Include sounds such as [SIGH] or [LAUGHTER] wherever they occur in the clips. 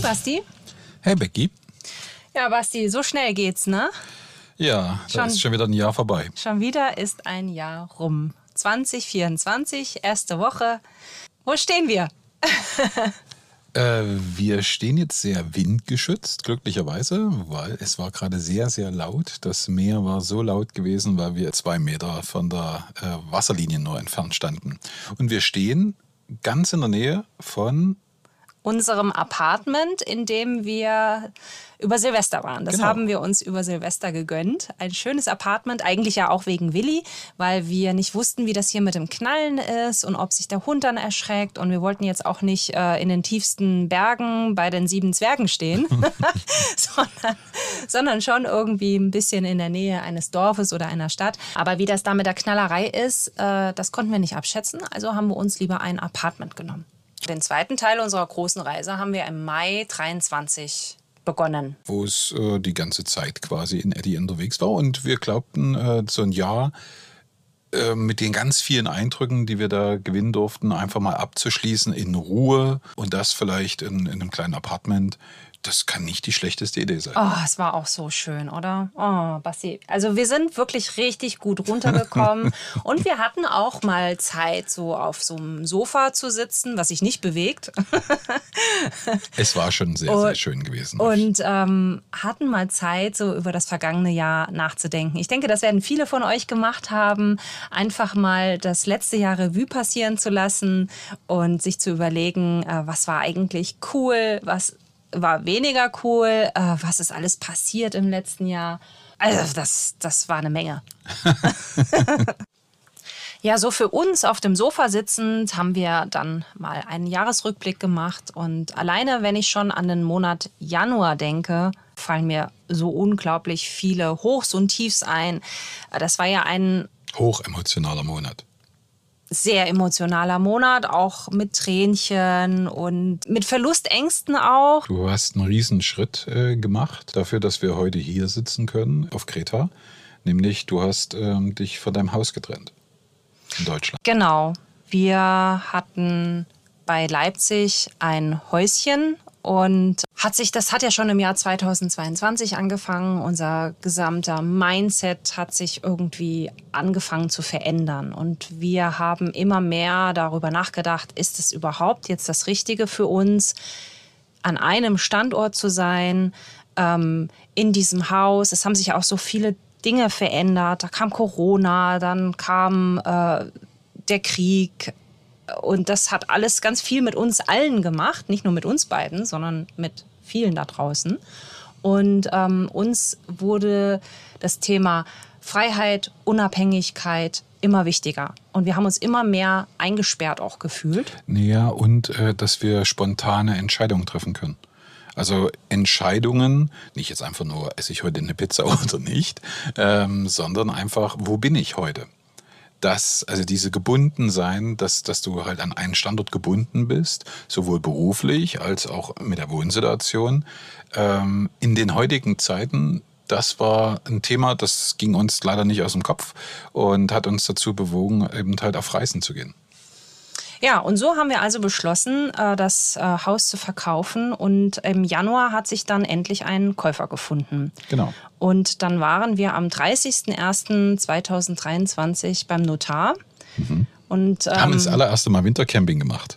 Hey Basti. Hey Becky. Ja, Basti, so schnell geht's, ne? Ja, da ist schon wieder ein Jahr vorbei. Schon wieder ist ein Jahr rum. 2024, erste Woche. Wo stehen wir? [LAUGHS] äh, wir stehen jetzt sehr windgeschützt, glücklicherweise, weil es war gerade sehr, sehr laut. Das Meer war so laut gewesen, weil wir zwei Meter von der äh, Wasserlinie nur entfernt standen. Und wir stehen ganz in der Nähe von unserem Apartment, in dem wir über Silvester waren. Das genau. haben wir uns über Silvester gegönnt. Ein schönes Apartment, eigentlich ja auch wegen Willi, weil wir nicht wussten, wie das hier mit dem Knallen ist und ob sich der Hund dann erschreckt. Und wir wollten jetzt auch nicht äh, in den tiefsten Bergen bei den sieben Zwergen stehen, [LAUGHS] [LAUGHS] sondern, sondern schon irgendwie ein bisschen in der Nähe eines Dorfes oder einer Stadt. Aber wie das da mit der Knallerei ist, äh, das konnten wir nicht abschätzen. Also haben wir uns lieber ein Apartment genommen. Den zweiten Teil unserer großen Reise haben wir im Mai 23 begonnen. Wo es äh, die ganze Zeit quasi in Eddie unterwegs war. Und wir glaubten, äh, so ein Jahr äh, mit den ganz vielen Eindrücken, die wir da gewinnen durften, einfach mal abzuschließen in Ruhe und das vielleicht in, in einem kleinen Apartment das kann nicht die schlechteste Idee sein. Oh, es war auch so schön, oder? Oh, Basti. Also wir sind wirklich richtig gut runtergekommen [LAUGHS] und wir hatten auch mal Zeit, so auf so einem Sofa zu sitzen, was sich nicht bewegt. [LAUGHS] es war schon sehr, und, sehr schön gewesen. Und ähm, hatten mal Zeit, so über das vergangene Jahr nachzudenken. Ich denke, das werden viele von euch gemacht haben, einfach mal das letzte Jahr Revue passieren zu lassen und sich zu überlegen, äh, was war eigentlich cool, was war weniger cool. Äh, was ist alles passiert im letzten Jahr? Also das, das war eine Menge. [LAUGHS] ja, so für uns auf dem Sofa sitzend haben wir dann mal einen Jahresrückblick gemacht. Und alleine, wenn ich schon an den Monat Januar denke, fallen mir so unglaublich viele Hochs und Tiefs ein. Das war ja ein hochemotionaler Monat sehr emotionaler Monat, auch mit Tränchen und mit Verlustängsten auch. Du hast einen Riesenschritt äh, gemacht dafür, dass wir heute hier sitzen können auf Kreta. Nämlich, du hast ähm, dich von deinem Haus getrennt in Deutschland. Genau. Wir hatten bei Leipzig ein Häuschen und hat sich, das hat ja schon im Jahr 2022 angefangen. Unser gesamter Mindset hat sich irgendwie angefangen zu verändern. Und wir haben immer mehr darüber nachgedacht, ist es überhaupt jetzt das Richtige für uns, an einem Standort zu sein, ähm, in diesem Haus. Es haben sich auch so viele Dinge verändert. Da kam Corona, dann kam äh, der Krieg, und das hat alles ganz viel mit uns allen gemacht, nicht nur mit uns beiden, sondern mit vielen da draußen. Und ähm, uns wurde das Thema Freiheit, Unabhängigkeit immer wichtiger. Und wir haben uns immer mehr eingesperrt auch gefühlt. Ja, und äh, dass wir spontane Entscheidungen treffen können. Also Entscheidungen, nicht jetzt einfach nur, esse ich heute eine Pizza [LAUGHS] oder nicht, ähm, sondern einfach, wo bin ich heute? Dass, also diese gebunden sein, dass, dass du halt an einen Standort gebunden bist, sowohl beruflich als auch mit der Wohnsituation. Ähm, in den heutigen Zeiten, das war ein Thema, das ging uns leider nicht aus dem Kopf und hat uns dazu bewogen, eben halt auf Reisen zu gehen. Ja, und so haben wir also beschlossen, äh, das äh, Haus zu verkaufen. Und im Januar hat sich dann endlich ein Käufer gefunden. Genau. Und dann waren wir am 30.01.2023 beim Notar. Mhm. Und, ähm, haben das allererste Mal Wintercamping gemacht.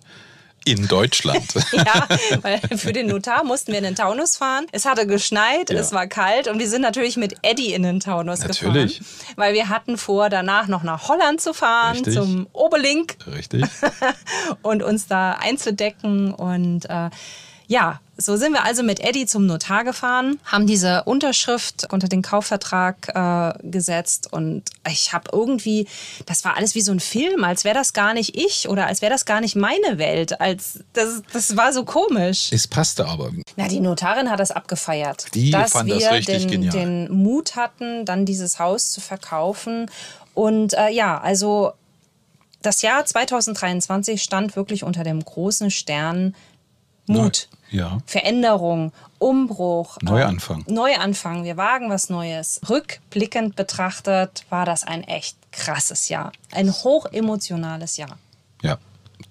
In Deutschland. [LAUGHS] ja, weil für den Notar mussten wir in den Taunus fahren. Es hatte geschneit, ja. es war kalt und wir sind natürlich mit Eddie in den Taunus natürlich. gefahren. Weil wir hatten vor, danach noch nach Holland zu fahren, Richtig. zum Oberlink. Richtig. [LAUGHS] und uns da einzudecken und äh, Ja, so sind wir also mit Eddie zum Notar gefahren, haben diese Unterschrift unter den Kaufvertrag äh, gesetzt und ich habe irgendwie, das war alles wie so ein Film, als wäre das gar nicht ich oder als wäre das gar nicht meine Welt. Als das, das war so komisch. Es passte aber. Na, die Notarin hat das abgefeiert. Die dass fand wir das richtig den, genial. den Mut hatten, dann dieses Haus zu verkaufen. Und äh, ja, also das Jahr 2023 stand wirklich unter dem großen Stern Mut, Ja. Veränderung, Umbruch, Neuanfang. Neuanfang. Wir wagen was Neues. Rückblickend betrachtet war das ein echt krasses Jahr. Ein hochemotionales Jahr. Ja,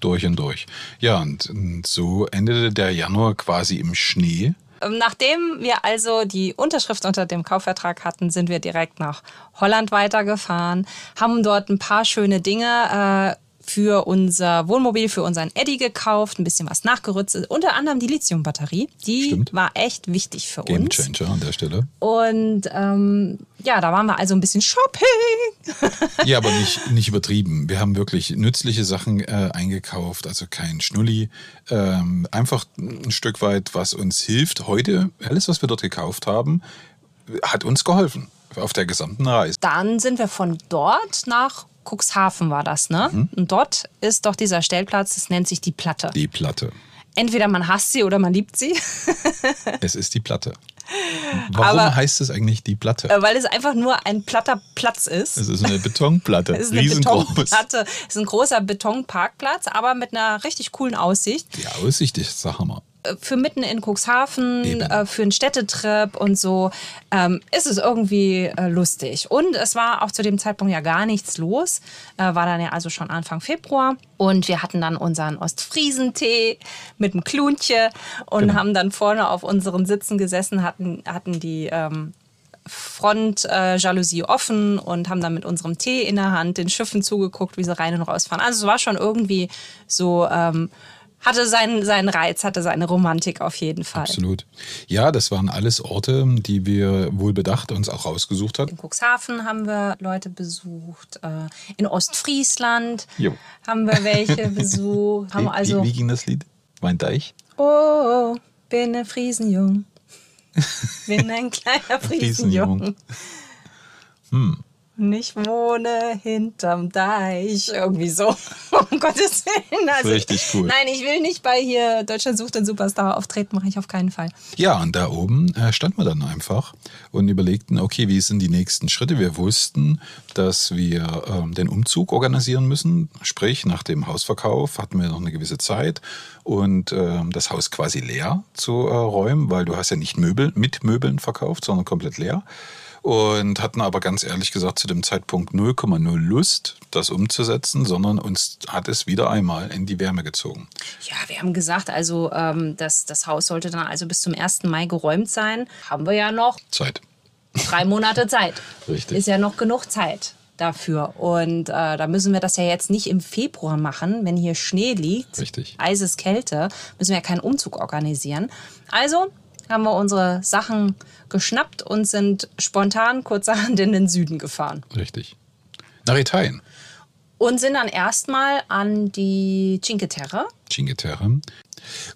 durch und durch. Ja, und, und so endete der Januar quasi im Schnee. Ähm, Nachdem wir also die Unterschrift unter dem Kaufvertrag hatten, sind wir direkt nach Holland weitergefahren, haben dort ein paar schöne Dinge äh, für unser Wohnmobil, für unseren Eddy gekauft, ein bisschen was nachgerüstet, unter anderem die Lithiumbatterie. Die Stimmt. war echt wichtig für Game uns. Changer an der Stelle. Und ähm, ja, da waren wir also ein bisschen Shopping. [LAUGHS] Ja, aber nicht, nicht übertrieben. Wir haben wirklich nützliche Sachen äh, eingekauft, also kein Schnulli. Ähm, einfach ein Stück weit, was uns hilft. Heute, alles, was wir dort gekauft haben, hat uns geholfen auf der gesamten Reise. Dann sind wir von dort nach Cuxhaven war das, ne? Mhm. Und dort ist doch dieser Stellplatz, das nennt sich die Platte. Die Platte. Entweder man hasst sie oder man liebt sie. [LAUGHS] Es ist die Platte. [LAUGHS] Warum Aber- heißt es eigentlich die Platte? Äh, weil es einfach nur ein platter Platz ist. Es ist eine Betonplatte, [LAUGHS] Es ist eine riesengroß. Betonplatte. Es ist ein großer Betonparkplatz, aber mit einer richtig coolen Aussicht. Die Aussicht ist der Hammer. Äh, Für mitten in Cuxhaven, äh, für einen Städtetrip und so ähm, ist es irgendwie äh, lustig. Und es war auch zu dem Zeitpunkt ja gar nichts los. Äh, war dann ja also schon Anfang Februar. Und wir hatten dann unseren Ostfriesentee mit einem Klunche und Genau. haben dann vorne auf unseren Sitzen gesessen, hatten, hatten die ähm, Front-Jalousie äh, Jalousie offen und haben dann mit unserem Tee in der Hand den Schiffen zugeguckt, wie sie rein und rausfahren. Also es war schon irgendwie so, ähm, hatte seinen, seinen Reiz, hatte seine Romantik auf jeden Fall. Absolut. Ja, das waren alles Orte, die wir wohl bedacht uns auch rausgesucht hatten. In Cuxhaven haben wir Leute besucht, äh, in Ostfriesland Jo. haben wir welche [LAUGHS] besucht. Haben Wie, also, wie, wie ging das Lied? Mein Deich? oh, bin ein Friesenjung. [LAUGHS] Bin ein kleiner Friesenjung. Hm. Und ich wohne hinterm Deich. Irgendwie so. [LAUGHS] Um Gottes Willen. Also, Richtig cool. Nein, ich will nicht bei hier Deutschland sucht den Superstar auftreten, mache ich auf keinen Fall. Ja, und da oben äh, standen wir dann einfach und überlegten, okay, wie sind die nächsten Schritte? Wir wussten, dass wir ähm, den Umzug organisieren müssen. Sprich, nach dem Hausverkauf hatten wir noch eine gewisse Zeit und ähm, das Haus quasi leer zu äh, räumen, weil du hast ja nicht Möbel mit Möbeln verkauft, sondern komplett leer. Und hatten aber ganz ehrlich gesagt zu dem Zeitpunkt 0,0 Lust, das umzusetzen, sondern uns hat es wieder einmal in die Wärme gezogen. Ja, wir haben gesagt, also ähm, das, das Haus sollte dann also bis zum 1. Mai geräumt sein. Haben wir ja noch Zeit. drei Monate Zeit. [LAUGHS] Richtig. Ist ja noch genug Zeit dafür. Und äh, da müssen wir das ja jetzt nicht im Februar machen, wenn hier Schnee liegt. Richtig. Eises Kälte, müssen wir ja keinen Umzug organisieren. Also haben wir unsere Sachen geschnappt und sind spontan kurzerhand [LAUGHS] in den Süden gefahren. Richtig. Nach Italien. Und sind dann erstmal an die Cinque Terre. Cinque Terre.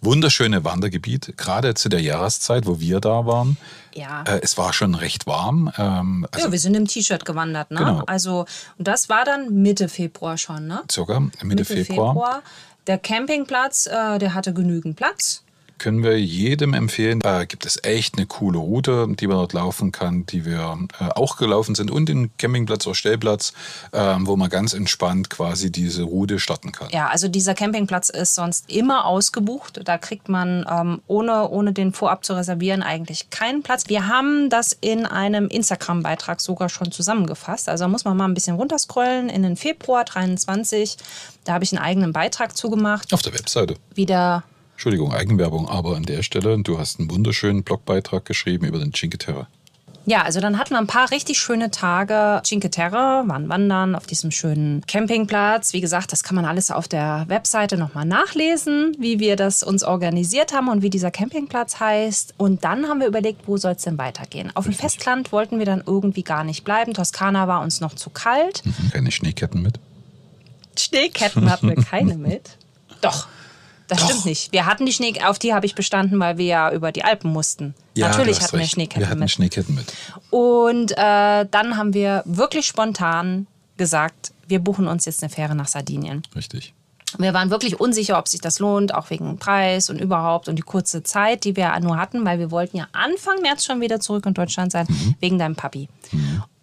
Wunderschöne Wandergebiet, gerade zu der Jahreszeit, wo wir da waren. Ja. Äh, es war schon recht warm. Ähm, also ja, wir sind im T-Shirt gewandert, ne? Genau. Also, und das war dann Mitte Februar schon, ne? circa Mitte, Februar. Der Campingplatz, äh, der hatte genügend Platz. Können wir jedem empfehlen. Da gibt es echt eine coole Route, die man dort laufen kann, die wir äh, auch gelaufen sind. Und den Campingplatz oder Stellplatz, ähm, wo man ganz entspannt quasi diese Route starten kann. Ja, also dieser Campingplatz ist sonst immer ausgebucht. Da kriegt man ähm, ohne, ohne den vorab zu reservieren eigentlich keinen Platz. Wir haben das in einem Instagram-Beitrag sogar schon zusammengefasst. Also da muss man mal ein bisschen runterscrollen in den Februar 23. Da habe ich einen eigenen Beitrag zugemacht. Auf der Webseite. Wieder Entschuldigung, Eigenwerbung, aber an der Stelle, du hast einen wunderschönen Blogbeitrag geschrieben über den Cinque Terre. Ja, also dann hatten wir ein paar richtig schöne Tage. Cinque Terre, waren wandern auf diesem schönen Campingplatz. Wie gesagt, das kann man alles auf der Webseite nochmal nachlesen, wie wir das uns organisiert haben und wie dieser Campingplatz heißt. Und dann haben wir überlegt, wo soll es denn weitergehen? Auf dem Festland wollten wir dann irgendwie gar nicht bleiben. Toskana war uns noch zu kalt. Mhm, Keine Schneeketten mit. Schneeketten hatten wir keine [LAUGHS] mit. Doch, Das Doch. stimmt nicht. Wir hatten die Schnee, auf die habe ich bestanden, weil wir ja über die Alpen mussten. Ja, Natürlich hatten wir recht. Schneeketten Wir hatten mit. Schneeketten mit. Und äh, dann haben wir wirklich spontan gesagt, wir buchen uns jetzt eine Fähre nach Sardinien. Richtig. Wir waren wirklich unsicher, ob sich das lohnt, auch wegen Preis und überhaupt und die kurze Zeit, die wir nur hatten, weil wir wollten ja Anfang März schon wieder zurück in Deutschland sein, wegen deinem Papi.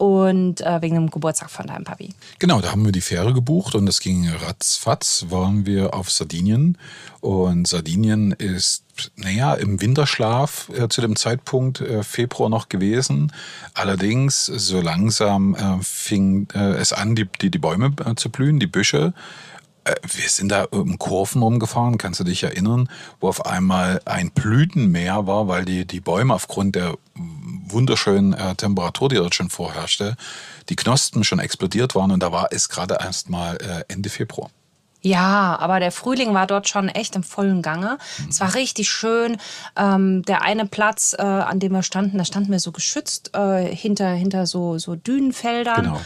Und äh, wegen dem Geburtstag von deinem Papi. Genau, da haben wir die Fähre gebucht und das ging ratzfatz, waren wir auf Sardinien. Und Sardinien ist, naja, im Winterschlaf äh, zu dem Zeitpunkt äh, Februar noch gewesen. Allerdings, so langsam äh, fing äh, es an, die, die, die Bäume äh, zu blühen, die Büsche. Äh, Wir sind da um Kurven rumgefahren, kannst du dich erinnern, wo auf einmal ein Blütenmeer war, weil die, die Bäume aufgrund der wunderschönen äh, Temperatur, die dort schon vorherrschte, die Knospen schon explodiert waren und da war es gerade erst mal äh, Ende Februar. Ja, aber der Frühling war dort schon echt im vollen Gange. Es war richtig schön. Ähm, der eine Platz, äh, an dem wir standen, da standen wir so geschützt äh, hinter, hinter so, so Dünenfeldern. Genau.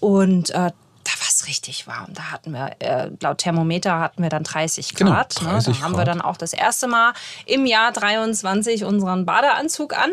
Und äh, da war es richtig warm. Da hatten wir, äh, laut Thermometer hatten wir dann 30 Genau, Grad. ne? 30 Da haben wir dann auch das erste Mal im Jahr 23 unseren Badeanzug an.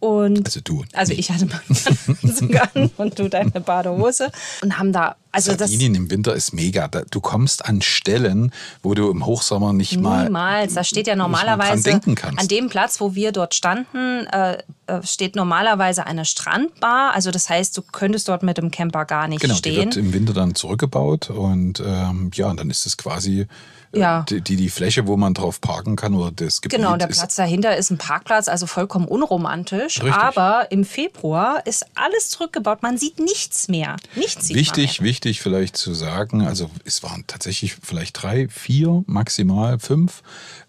Und Also du. also ich hatte meinen [LAUGHS] Badeanzug an und du deine Badehose. Und haben da, also das Sardinien im Winter ist mega. Du kommst an Stellen, wo du im Hochsommer nicht mal. Niemals. Da steht ja normalerweise an dem Platz, wo wir dort standen, äh, äh, steht normalerweise eine Strandbar. Also das heißt, du könntest dort mit dem Camper gar nicht Genau, die stehen. wird im Winter dann zurückgebaut und ähm, ja, dann ist es quasi Ja. die, die, Fläche, wo man drauf parken kann oder das Gebiet. Genau, der Platz dahinter ist ein Parkplatz, also vollkommen unromantisch. Richtig. Aber im Februar ist alles zurückgebaut. Man sieht nichts mehr. Nichts sieht Wichtig, mehr. wichtig vielleicht zu sagen, also es waren tatsächlich vielleicht drei, vier, maximal fünf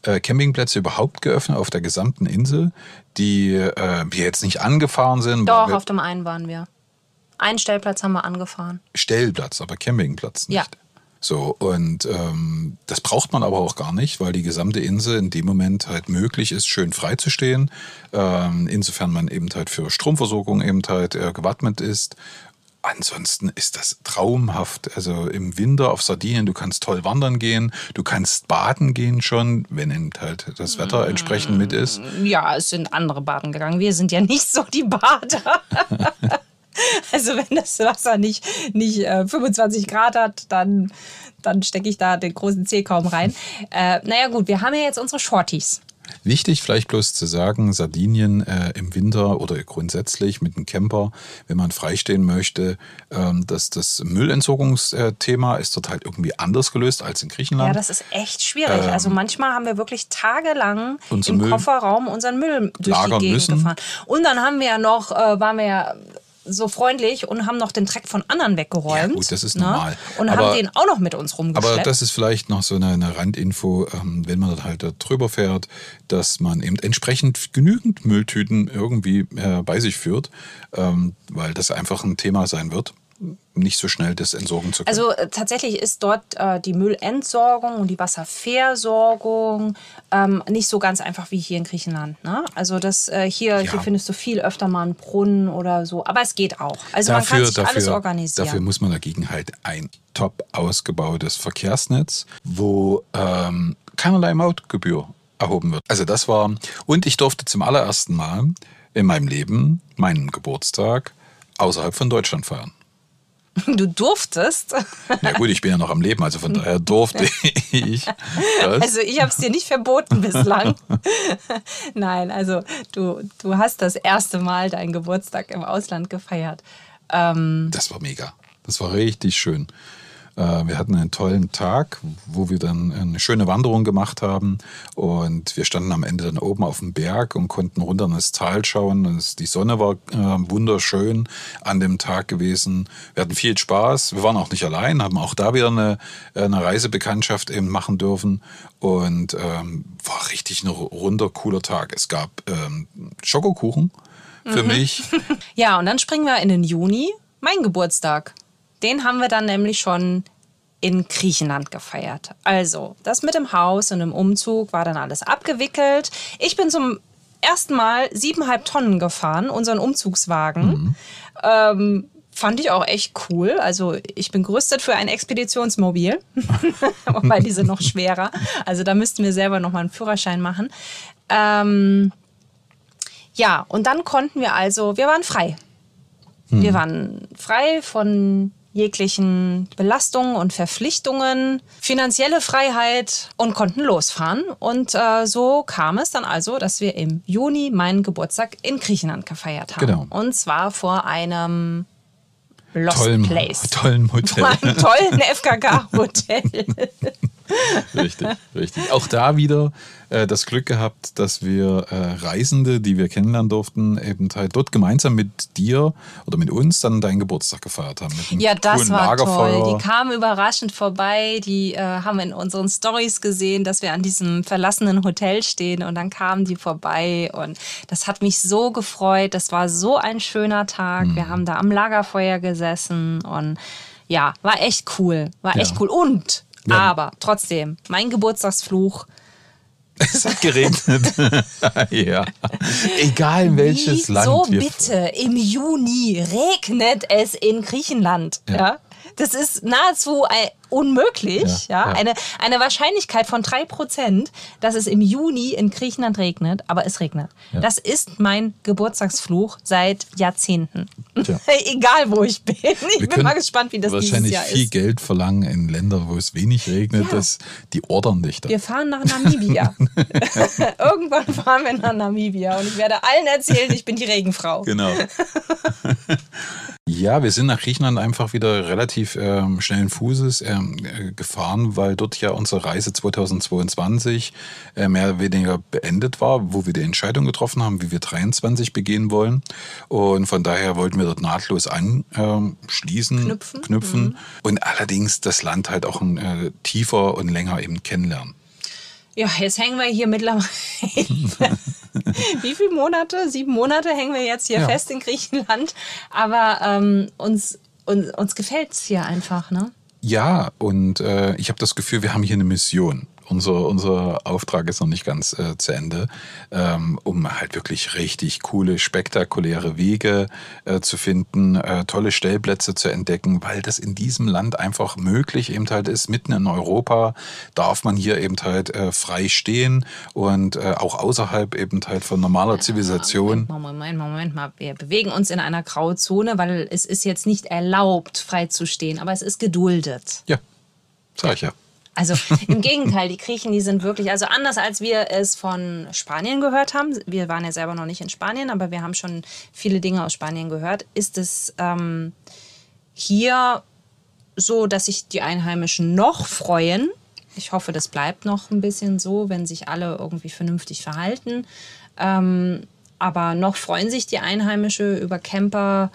äh, Campingplätze überhaupt geöffnet auf der gesamten Insel, die äh, wir jetzt nicht angefahren sind. Doch, auf dem einen waren wir. Einen Stellplatz haben wir angefahren. Stellplatz, aber Campingplatz nicht. Ja. So, und ähm, das braucht man aber auch gar nicht, weil die gesamte Insel in dem Moment halt möglich ist, schön frei zu stehen. Ähm, insofern man eben halt für Stromversorgung eben halt äh, gewappnet ist. Ansonsten ist das traumhaft. Also im Winter auf Sardinien, du kannst toll wandern gehen, du kannst baden gehen schon, wenn eben halt das Wetter entsprechend mit ist. Ja, es sind andere baden gegangen. Wir sind ja nicht so die Bader. [LAUGHS] [LAUGHS] also wenn das Wasser nicht, nicht äh, 25 Grad hat, dann, dann stecke ich da den großen Zeh kaum rein. [LAUGHS] Äh, naja gut, wir haben ja jetzt unsere Shorties. Wichtig vielleicht bloß zu sagen, Sardinien äh, im Winter oder grundsätzlich mit einem Camper, wenn man freistehen möchte, ähm, dass das Müllentsorgungsthema ist dort halt irgendwie anders gelöst als in Griechenland. Ja, das ist echt schwierig. also manchmal haben wir wirklich tagelang Ähm, im Müll Kofferraum unseren Müll durch die Gegend müssen. gefahren. Und dann haben wir ja noch, äh, waren wir ja so freundlich und haben noch den Dreck von anderen weggeräumt. Ja, gut, das ist ne? normal. Und Aber- haben den auch noch mit uns rumgeschleppt. Aber das ist vielleicht noch so eine, eine Randinfo, ähm, wenn man dann halt da drüber fährt, dass man eben entsprechend genügend Mülltüten irgendwie äh, bei sich führt, ähm, weil das einfach ein Thema sein wird, nicht so schnell das entsorgen zu können. Also äh, tatsächlich ist dort äh, die Müllentsorgung und die Wasserversorgung ähm, nicht so ganz einfach wie hier in Griechenland. Ne? Also das äh, hier, Ja. hier findest du viel öfter mal einen Brunnen oder so. Aber es geht auch. Also man kann sich alles organisieren. Dafür muss man dagegen halt ein top ausgebautes Verkehrsnetz, wo ähm, keinerlei Mautgebühr erhoben wird. Also das war, und ich durfte zum allerersten Mal in meinem Leben meinen Geburtstag außerhalb von Deutschland feiern. [LAUGHS] Du durftest. Na gut, ich bin ja noch am Leben, also von daher durfte ich das. Also ich habe es dir nicht verboten bislang. [LAUGHS] Nein, also du, du hast das erste Mal deinen Geburtstag im Ausland gefeiert. Ähm, Das war mega. Das war richtig schön. Äh, Wir hatten einen tollen Tag, wo wir dann eine schöne Wanderung gemacht haben. Und wir standen am Ende dann oben auf dem Berg und konnten runter in das Tal schauen. Und Die Sonne war äh, wunderschön an dem Tag gewesen. Wir hatten viel Spaß. Wir waren auch nicht allein, haben auch da wieder eine, eine Reisebekanntschaft eben machen dürfen. Und ähm, war richtig ein runder, cooler Tag. Es gab ähm, Schokokuchen für mich. [LAUGHS] ja, und dann springen wir in den Juni, mein Geburtstag. Den haben wir dann nämlich schon in Griechenland gefeiert. Also, das mit dem Haus und dem Umzug war dann alles abgewickelt. Ich bin zum ersten Mal siebeneinhalb Tonnen gefahren, unseren Umzugswagen. Ähm, fand ich auch echt cool. Also ich bin gerüstet für ein Expeditionsmobil, [LAUGHS] wobei die sind noch schwerer. Also da müssten wir selber noch mal einen Führerschein machen. Ähm, ja, und dann konnten wir also, wir waren frei. Hm. Wir waren frei von jeglichen Belastungen und Verpflichtungen, finanzielle Freiheit und konnten losfahren. Und äh, so kam es dann also, dass wir im Juni meinen Geburtstag in Griechenland gefeiert haben. Genau. Und zwar vor einem Lost tollen, Place. [LAUGHS] Tollen Hotel. Vor einem tollen FKK-Hotel. [LAUGHS] richtig, richtig. Auch da wieder äh, das Glück gehabt, dass wir äh, Reisende, die wir kennenlernen durften, eben halt dort gemeinsam mit dir oder mit uns dann deinen Geburtstag gefeiert haben. ja, das war toll. Die kamen überraschend vorbei. Die äh, haben in unseren Stories gesehen, dass wir an diesem verlassenen Hotel stehen und dann kamen die vorbei und das hat mich so gefreut. Das war so ein schöner Tag. Mhm. Wir haben da am Lagerfeuer gesessen und ja, war echt cool. War ja. echt cool. Und ja. Aber trotzdem, mein Geburtstagsfluch. Es hat geregnet. [LAUGHS] ja. Egal in welches Land. So bitte, im Juni regnet es in Griechenland. Ja. ja? Das ist nahezu unmöglich. Ja, ja. Eine, eine Wahrscheinlichkeit von 3%, dass es im Juni in Griechenland regnet, aber es regnet. Ja. Das ist mein Geburtstagsfluch seit Jahrzehnten. [LAUGHS] Egal wo ich bin. Ich Wir bin mal gespannt, wie das wahrscheinlich dieses Jahr viel Geld verlangen in Ländern, wo es wenig regnet, dass die ordern dich da. Wir fahren nach Namibia. [LAUGHS] [LAUGHS] Irgendwann fahren wir nach Namibia und ich werde allen erzählen, ich bin die Regenfrau. Genau. ja, wir sind nach Griechenland einfach wieder relativ ähm, schnellen Fußes. Ähm, äh, gefahren, weil dort ja unsere Reise 2022 äh, mehr oder weniger beendet war, wo wir die Entscheidung getroffen haben, wie wir 23 begehen wollen. Und von daher wollten wir dort nahtlos anschließen, knüpfen, knüpfen mhm. und allerdings das Land halt auch äh, tiefer und länger eben kennenlernen. Ja, jetzt hängen wir hier mittlerweile. [LAUGHS] Wie viele Monate? Sieben Monate hängen wir jetzt hier ja. fest in Griechenland. Aber ähm, uns, uns, uns gefällt es hier einfach, ne? Ja, und äh, ich habe das Gefühl, wir haben hier eine Mission unser, unser Auftrag ist noch nicht ganz äh, zu Ende, ähm, um halt wirklich richtig coole, spektakuläre Wege äh, zu finden, äh, tolle Stellplätze zu entdecken, weil das in diesem Land einfach möglich eben halt ist. Mitten in Europa darf man hier eben halt äh, frei stehen und äh, auch außerhalb eben halt von normaler Zivilisation. Moment, Moment, Moment mal. Wir bewegen uns in einer Grauzone, weil es ist jetzt nicht erlaubt, frei zu stehen, aber es ist geduldet. Ja, sag ich ja. Also [LAUGHS] im Gegenteil, die Griechen, die sind wirklich, also anders als wir es von Spanien gehört haben, wir waren ja selber noch nicht in Spanien, aber wir haben schon viele Dinge aus Spanien gehört, ist es ähm, hier so, dass sich die Einheimischen noch freuen. Ich hoffe, das bleibt noch ein bisschen so, wenn sich alle irgendwie vernünftig verhalten. Ähm, aber noch freuen sich die Einheimische über Camper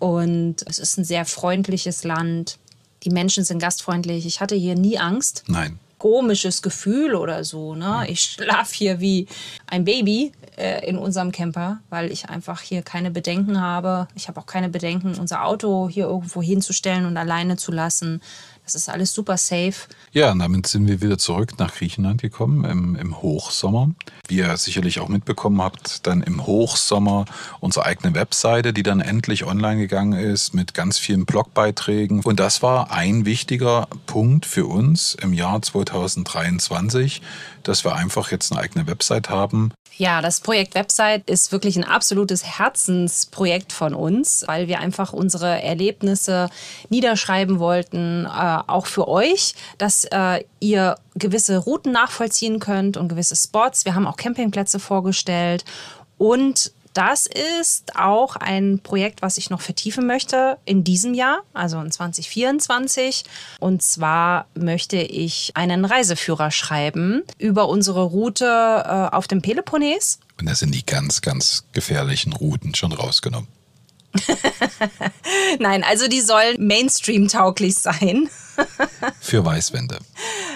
und es ist ein sehr freundliches Land die Menschen sind gastfreundlich. Ich hatte hier nie Angst. Nein. Komisches Gefühl oder so. Ne? Ich schlafe hier wie ein Baby äh, in unserem Camper, weil ich einfach hier keine Bedenken habe. Ich habe auch keine Bedenken, unser Auto hier irgendwo hinzustellen und alleine zu lassen. Das ist alles super safe. Ja, und damit sind wir wieder zurück nach Griechenland gekommen im, im Hochsommer. Wie ihr sicherlich auch mitbekommen habt, dann im Hochsommer unsere eigene Webseite, die dann endlich online gegangen ist mit ganz vielen Blogbeiträgen. Und das war ein wichtiger Punkt für uns im Jahr 2023, dass wir einfach jetzt eine eigene Website haben, ja, das Projekt Website ist wirklich ein absolutes Herzensprojekt von uns, weil wir einfach unsere Erlebnisse niederschreiben wollten, äh, auch für euch, dass äh, ihr gewisse Routen nachvollziehen könnt und gewisse Spots. Wir haben auch Campingplätze vorgestellt und das ist auch ein Projekt, was ich noch vertiefen möchte in diesem Jahr, also in 2024. Und zwar möchte ich einen Reiseführer schreiben über unsere Route äh, auf dem Peloponnes. Und da sind die ganz, ganz gefährlichen Routen schon rausgenommen. [LAUGHS] Nein, also die sollen Mainstream-tauglich sein. [LAUGHS] Für Weißwände.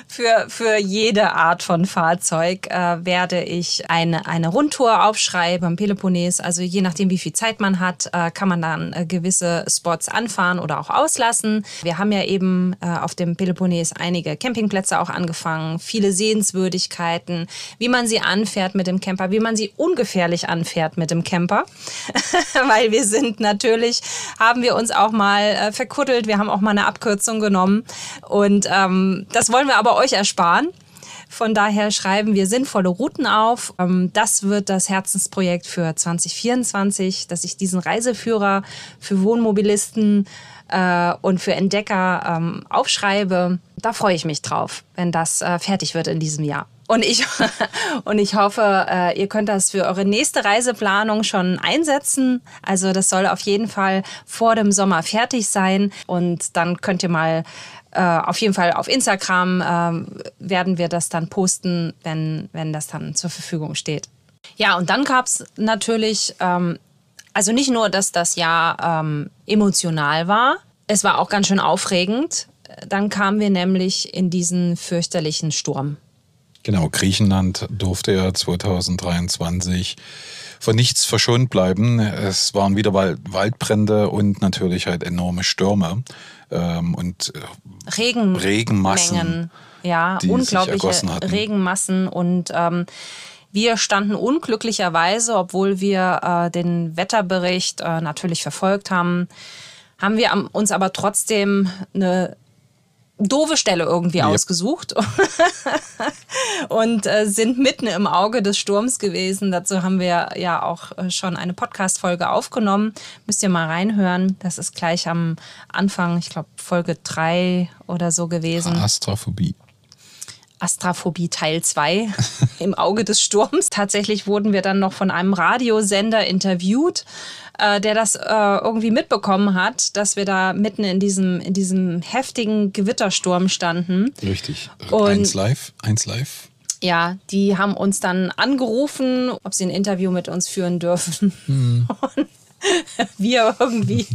für, für jede Art von Fahrzeug äh, werde ich eine, eine Rundtour aufschreiben am Peloponnes. Also je nachdem, wie viel Zeit man hat, äh, kann man dann äh, gewisse Spots anfahren oder auch auslassen. Wir haben ja eben äh, auf dem Peloponnes einige Campingplätze auch angefangen, viele Sehenswürdigkeiten, wie man sie anfährt mit dem Camper, wie man sie ungefährlich anfährt mit dem Camper. [LAUGHS] Weil wir sind natürlich, haben wir uns auch mal äh, verkuddelt, wir haben auch mal eine Abkürzung genommen. Und ähm, das wollen wir aber euch ersparen. Von daher schreiben wir sinnvolle Routen auf. Ähm, das wird das Herzensprojekt für 2024, dass ich diesen Reiseführer für Wohnmobilisten äh, und für Entdecker ähm, aufschreibe. Da freue ich mich drauf, wenn das äh, fertig wird in diesem Jahr. Und ich, [LAUGHS] und ich hoffe, äh, ihr könnt das für eure nächste Reiseplanung schon einsetzen. Also das soll auf jeden Fall vor dem Sommer fertig sein. Und dann könnt ihr mal auf jeden Fall auf Instagram äh, werden wir das dann posten, wenn, wenn das dann zur Verfügung steht. Ja, und dann gab es natürlich, ähm, also nicht nur, dass das Jahr ähm, emotional war, es war auch ganz schön aufregend. Dann kamen wir nämlich in diesen fürchterlichen Sturm. Genau, Griechenland durfte ja 2023 von nichts verschont bleiben. Es waren wieder Waldbrände und natürlich halt enorme Stürme ähm, und äh, Regen Regenmassen. Mengen. Ja, unglaubliche Regenmassen und ähm, wir standen unglücklicherweise, obwohl wir äh, den Wetterbericht äh, natürlich verfolgt haben, haben wir uns aber trotzdem eine doofe Stelle irgendwie yep. ausgesucht [LAUGHS] und äh, sind mitten im Auge des Sturms gewesen. Dazu haben wir ja auch äh, schon eine Podcast-Folge aufgenommen. Müsst ihr mal reinhören. Das ist gleich am Anfang, ich glaube, Folge 3 oder so gewesen. Astrophobie. Astrophobie Teil 2 [LAUGHS] im Auge des Sturms. Tatsächlich wurden wir dann noch von einem Radiosender interviewt äh, der das äh, irgendwie mitbekommen hat, dass wir da mitten in diesem, in diesem heftigen Gewittersturm standen. Richtig. Und eins live, eins live. Ja, die haben uns dann angerufen, ob sie ein Interview mit uns führen dürfen. Mhm. [LAUGHS] Und [LAUGHS] wir irgendwie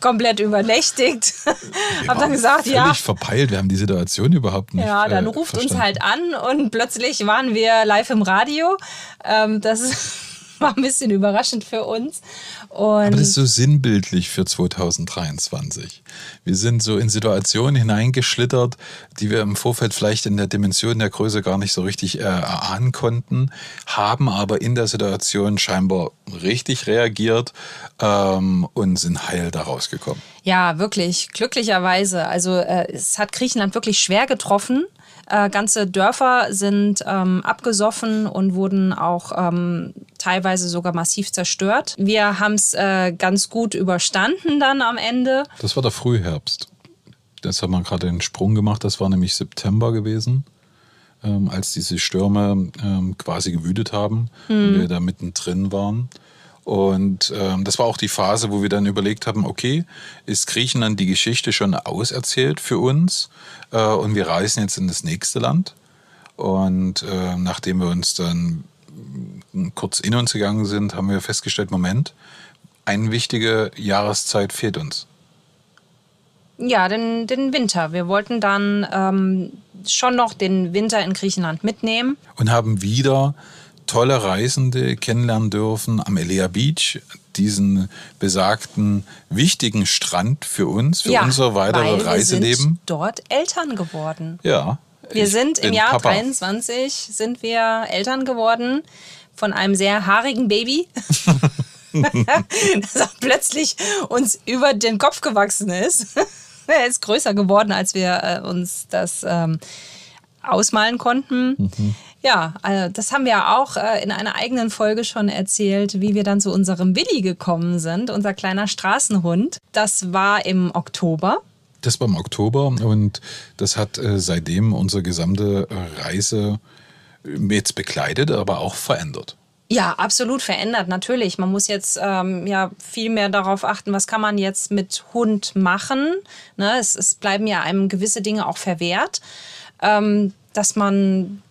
komplett übernächtigt. [LAUGHS] Hab dann gesagt, völlig ja. Völlig verpeilt, wir haben die Situation überhaupt nicht. Ja, dann äh, ruft verstanden. uns halt an und plötzlich waren wir live im Radio. Ähm, das [LAUGHS] war ein bisschen überraschend für uns. Und Aber das ist so sinnbildlich für 2023. Wir sind so in Situationen hineingeschlittert, die wir im Vorfeld vielleicht in der Dimension der Größe gar nicht so richtig äh, erahnen konnten, haben aber in der Situation scheinbar richtig reagiert ähm, und sind heil daraus gekommen. Ja, wirklich, glücklicherweise. Also äh, es hat Griechenland wirklich schwer getroffen. Äh, ganze Dörfer sind ähm, abgesoffen und wurden auch ähm, teilweise sogar massiv zerstört. Wir haben es äh, ganz gut überstanden dann am Ende. Das war der Frühherbst. Das haben wir gerade den Sprung gemacht. Das war nämlich September gewesen. Ähm, als diese Stürme ähm, quasi gewütet haben mhm. und wir da mittendrin waren. Und ähm, das war auch die Phase, wo wir dann überlegt haben, okay, ist Griechenland die Geschichte schon auserzählt für uns äh, und wir reisen jetzt in das nächste Land. Und äh, nachdem wir uns dann kurz in uns gegangen sind, haben wir festgestellt, Moment, eine wichtige Jahreszeit fehlt uns. Ja, den, den Winter. Wir wollten dann ähm, schon noch den Winter in Griechenland mitnehmen. Und haben wieder tolle Reisende kennenlernen dürfen am Elea Beach, diesen besagten wichtigen Strand für uns, für ja, unser weiteres Reiseleben. Wir sind dort Eltern geworden. Ja. Wir sind im Jahr Papa. 23 sind wir Eltern geworden von einem sehr haarigen Baby. [LAUGHS] [LAUGHS] das auch plötzlich uns über den Kopf gewachsen ist. [LAUGHS] er ist größer geworden, als wir äh, uns das ähm, ausmalen konnten. Mhm. Ja, also das haben wir auch äh, in einer eigenen Folge schon erzählt, wie wir dann zu unserem Willi gekommen sind, unser kleiner Straßenhund. Das war im Oktober. Das war im Oktober und das hat äh, seitdem unsere gesamte Reise jetzt begleitet, aber auch verändert. Ja, absolut verändert, natürlich. Man muss jetzt ähm, ja viel mehr darauf achten, was kann man jetzt mit Hund machen. Ne? Es, es bleiben ja einem gewisse Dinge auch verwehrt. Ähm, dass man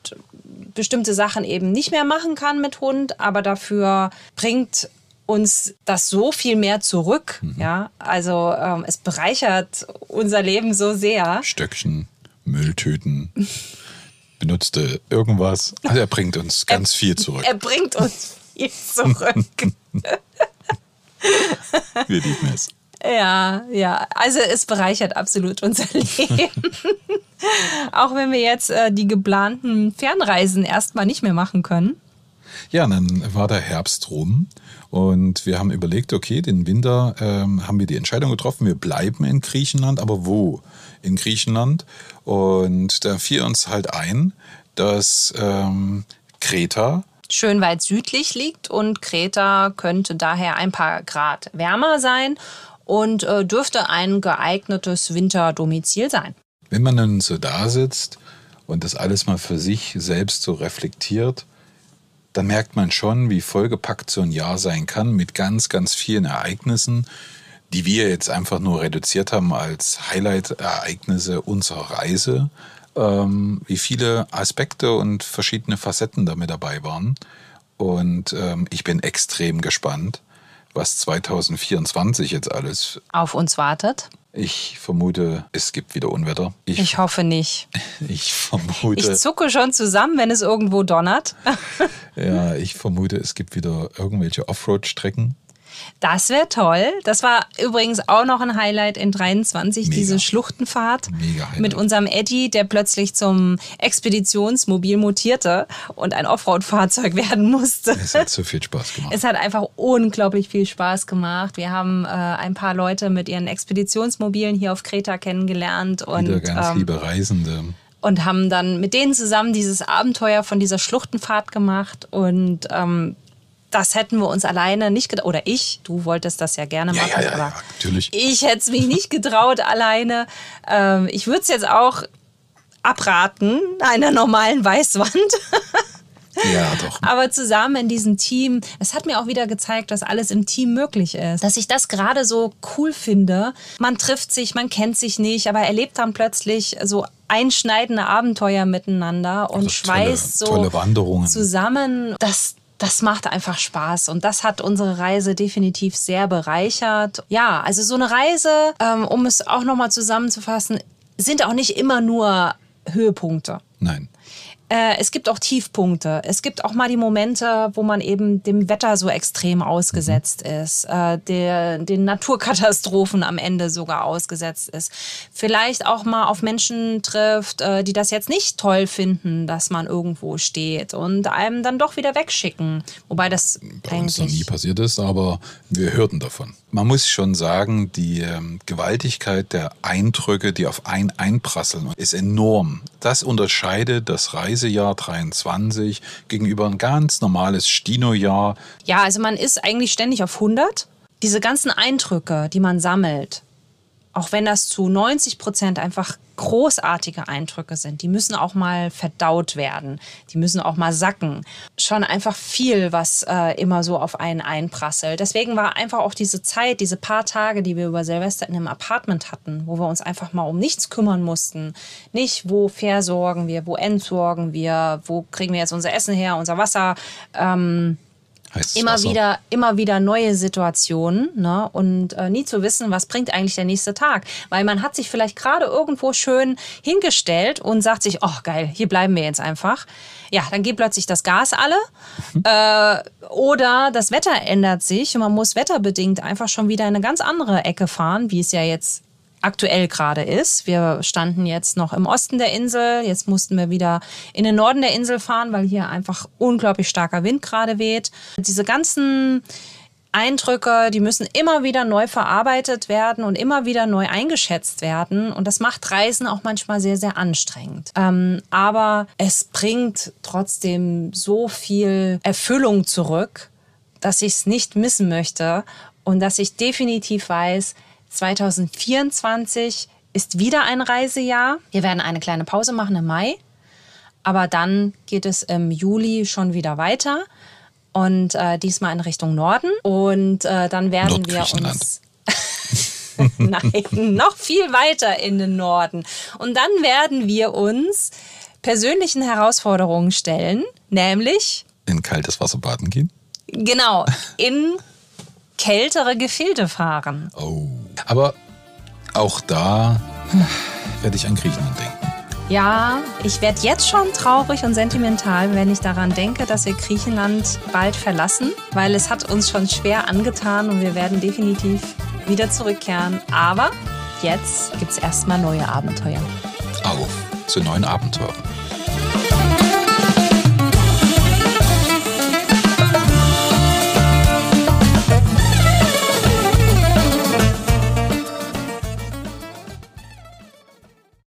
bestimmte Sachen eben nicht mehr machen kann mit Hund, aber dafür bringt uns das so viel mehr zurück. Mhm. Ja, also ähm, es bereichert unser Leben so sehr. Stöckchen, Mülltüten. [LAUGHS] benutzte irgendwas. Also er bringt uns ganz er, viel zurück. Er bringt uns [LAUGHS] viel zurück. Wir lieben es. Ja, ja. Also es bereichert absolut unser [LAUGHS] Leben. Auch wenn wir jetzt äh, die geplanten Fernreisen erstmal nicht mehr machen können. Ja, dann war der Herbst rum und wir haben überlegt, okay, den Winter ähm, haben wir die Entscheidung getroffen, wir bleiben in Griechenland, aber wo? In Griechenland. Und da fiel uns halt ein, dass ähm, Kreta schön weit südlich liegt und Kreta könnte daher ein paar Grad wärmer sein und äh, dürfte ein geeignetes Winterdomizil sein. Wenn man dann so da sitzt und das alles mal für sich selbst so reflektiert, dann merkt man schon, wie vollgepackt so ein Jahr sein kann mit ganz, ganz vielen Ereignissen, die wir jetzt einfach nur reduziert haben als Highlight-Ereignisse unserer Reise, ähm, wie viele Aspekte und verschiedene Facetten damit dabei waren. Und ähm, ich bin extrem gespannt, was 2024 jetzt alles auf uns wartet. Ich vermute, es gibt wieder Unwetter. Ich, ich hoffe nicht. [LAUGHS] Ich vermute. Ich zucke schon zusammen, wenn es irgendwo donnert. [LAUGHS] ja, ich vermute, es gibt wieder irgendwelche Offroad-Strecken. Das wäre toll. Das war übrigens auch noch ein Highlight in 23, Mega. diese Schluchtenfahrt Mega mit unserem Eddie, der plötzlich zum Expeditionsmobil mutierte und ein Offroad-Fahrzeug [LAUGHS] werden musste. Es hat so viel Spaß gemacht. Es hat einfach unglaublich viel Spaß gemacht. Wir haben äh, ein paar Leute mit ihren Expeditionsmobilen hier auf Kreta kennengelernt. Und, Wieder ganz ähm, liebe Reisende und haben dann mit denen zusammen dieses Abenteuer von dieser Schluchtenfahrt gemacht und ähm, das hätten wir uns alleine nicht getraut. Oder ich, du wolltest das ja gerne machen, ja, ja, ja, aber natürlich. ich hätte es mich nicht getraut alleine. Ähm, ich würde es jetzt auch abraten, einer normalen Weißwand. [LAUGHS] Ja, doch. Aber zusammen in diesem Team, es hat mir auch wieder gezeigt, dass alles im Team möglich ist. Dass ich das gerade so cool finde. Man trifft sich, man kennt sich nicht, aber erlebt dann plötzlich so einschneidende Abenteuer miteinander und also schweißt tolle, so tolle zusammen. Das, das macht einfach Spaß und das hat unsere Reise definitiv sehr bereichert. Ja, also so eine Reise, ähm, um es auch nochmal zusammenzufassen, sind auch nicht immer nur Höhepunkte. Nein. Äh, es gibt auch Tiefpunkte. Es gibt auch mal die Momente, wo man eben dem Wetter so extrem ausgesetzt mhm. ist, äh, der, den Naturkatastrophen am Ende sogar ausgesetzt ist. Vielleicht auch mal auf Menschen trifft, äh, die das jetzt nicht toll finden, dass man irgendwo steht und einem dann doch wieder wegschicken. Wobei das bei uns noch nie passiert ist, aber wir hörten davon. Man muss schon sagen, die ähm, Gewaltigkeit der Eindrücke, die auf einen einprasseln, ist enorm. Das unterscheidet das Reisejahr 23 gegenüber ein ganz normales Stino-Jahr. Ja, also man ist eigentlich ständig auf 100. Diese ganzen Eindrücke, die man sammelt, auch wenn das zu 90 Prozent einfach großartige Eindrücke sind, die müssen auch mal verdaut werden, die müssen auch mal sacken. Schon einfach viel, was äh, immer so auf einen einprasselt. Deswegen war einfach auch diese Zeit, diese paar Tage, die wir über Silvester in einem Apartment hatten, wo wir uns einfach mal um nichts kümmern mussten. Nicht, wo versorgen wir, wo entsorgen wir, wo kriegen wir jetzt unser Essen her, unser Wasser. Ähm, immer Wasser. wieder, immer wieder neue Situationen ne? und äh, nie zu wissen, was bringt eigentlich der nächste Tag. Weil man hat sich vielleicht gerade irgendwo schön hingestellt und sagt sich, oh geil, hier bleiben wir jetzt einfach. Ja, dann geht plötzlich das Gas alle mhm. äh, oder das Wetter ändert sich und man muss wetterbedingt einfach schon wieder in eine ganz andere Ecke fahren, wie es ja jetzt aktuell gerade ist. Wir standen jetzt noch im Osten der Insel, jetzt mussten wir wieder in den Norden der Insel fahren, weil hier einfach unglaublich starker Wind gerade weht. Diese ganzen Eindrücke, die müssen immer wieder neu verarbeitet werden und immer wieder neu eingeschätzt werden. Und das macht Reisen auch manchmal sehr, sehr anstrengend. Ähm, aber es bringt trotzdem so viel Erfüllung zurück, dass ich es nicht missen möchte und dass ich definitiv weiß, 2024 ist wieder ein Reisejahr. Wir werden eine kleine Pause machen im Mai, aber dann geht es im Juli schon wieder weiter und äh, diesmal in Richtung Norden. Und äh, dann werden wir uns. [LAUGHS] Nein, noch viel weiter in den Norden. Und dann werden wir uns persönlichen Herausforderungen stellen, nämlich. In kaltes Wasser baden gehen? Genau, in kältere Gefilde fahren. Oh. Aber auch da werde ich an Griechenland denken. Ja, ich werde jetzt schon traurig und sentimental, wenn ich daran denke, dass wir Griechenland bald verlassen, weil es hat uns schon schwer angetan und wir werden definitiv wieder zurückkehren. Aber jetzt gibt es erstmal neue Abenteuer. Auf zu neuen Abenteuern.